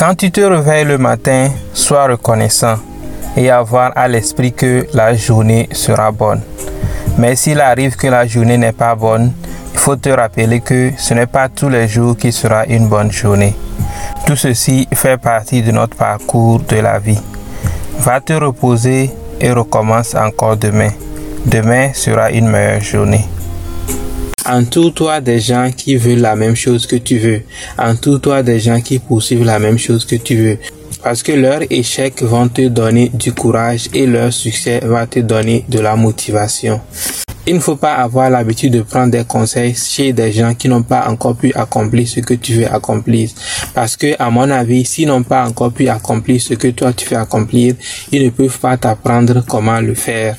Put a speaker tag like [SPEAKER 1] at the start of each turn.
[SPEAKER 1] Quand tu te réveilles le matin, sois reconnaissant et avoir à l'esprit que la journée sera bonne. Mais s'il arrive que la journée n'est pas bonne, il faut te rappeler que ce n'est pas tous les jours qui sera une bonne journée. Tout ceci fait partie de notre parcours de la vie. Va te reposer et recommence encore demain. Demain sera une meilleure journée. Entoure-toi des gens qui veulent la même chose que tu veux. Entoure-toi des gens qui poursuivent la même chose que tu veux. Parce que leurs échecs vont te donner du courage et leur succès va te donner de la motivation. Il ne faut pas avoir l'habitude de prendre des conseils chez des gens qui n'ont pas encore pu accomplir ce que tu veux accomplir. Parce que, à mon avis, s'ils n'ont pas encore pu accomplir ce que toi tu veux accomplir, ils ne peuvent pas t'apprendre comment le faire.